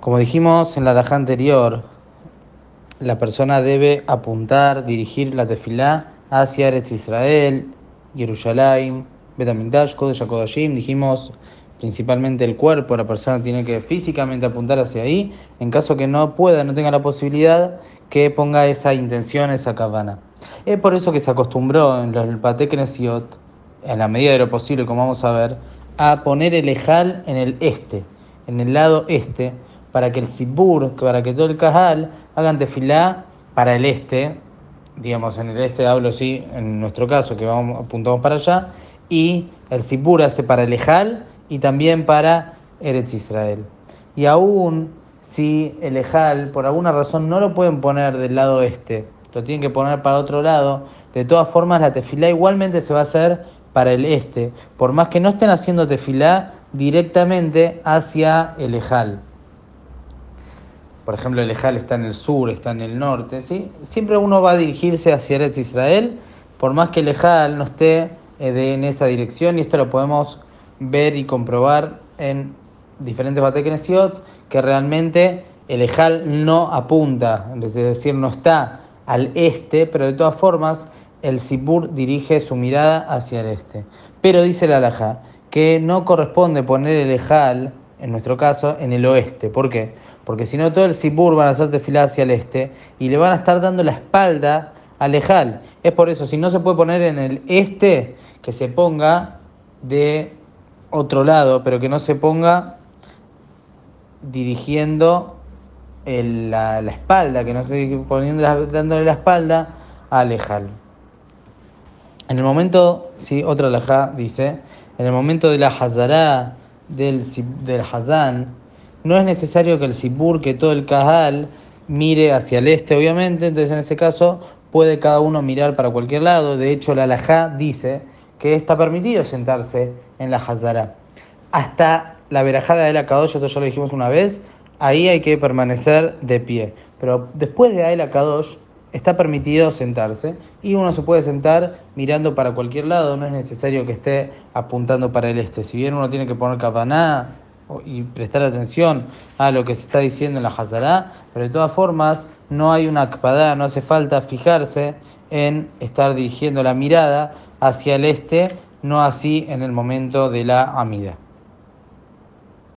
Como dijimos en la raja anterior, la persona debe apuntar, dirigir la tefilá hacia Eretz Israel, Jerusalén, Betamigdash, Kodesh HaKodashim. Dijimos principalmente el cuerpo, la persona tiene que físicamente apuntar hacia ahí. En caso que no pueda, no tenga la posibilidad, que ponga esa intención, esa cabana. Es por eso que se acostumbró en el Patek en la medida de lo posible, como vamos a ver, a poner el ejal en el este, en el lado este, para que el Sibur, para que todo el Cajal hagan tefilá para el este, digamos en el este hablo sí, en nuestro caso, que vamos, apuntamos para allá, y el Sibur hace para el Ejal y también para Eretz Israel. Y aún si el Ejal por alguna razón no lo pueden poner del lado este, lo tienen que poner para otro lado, de todas formas la tefilá igualmente se va a hacer para el este, por más que no estén haciendo tefilá directamente hacia el Ejal por ejemplo, el Ejal está en el sur, está en el norte, ¿sí? siempre uno va a dirigirse hacia Eretz Israel, por más que el Ejal no esté eh, en esa dirección, y esto lo podemos ver y comprobar en diferentes Bateknesiot, que realmente el Ejal no apunta, es decir, no está al este, pero de todas formas el Sibur dirige su mirada hacia el este. Pero dice el Alajá que no corresponde poner el Ejal, en nuestro caso, en el oeste. ¿Por qué? porque si no todo el Sibur van a hacer tefilá hacia el este y le van a estar dando la espalda al Ejal. Es por eso, si no se puede poner en el este, que se ponga de otro lado, pero que no se ponga dirigiendo la, espalda, que no se poniendo dándole la espalda al Ejal. En el momento, sí, otra alajá dice, en el momento de la Hazará del, del Hazán, no es necesario que el Sibur, que todo el Kahal, mire hacia el este, obviamente, entonces en ese caso puede cada uno mirar para cualquier lado. De hecho, la Alajá dice que está permitido sentarse en la Hazara. Hasta la verajada de la Kadosh, esto ya lo dijimos una vez, ahí hay que permanecer de pie. Pero después de la Kadosh está permitido sentarse y uno se puede sentar mirando para cualquier lado, no es necesario que esté apuntando para el este. Si bien uno tiene que poner capaná y prestar atención a lo que se está diciendo en la Hazará, pero de todas formas no hay una akpadá, no hace falta fijarse en estar dirigiendo la mirada hacia el este, no así en el momento de la amida.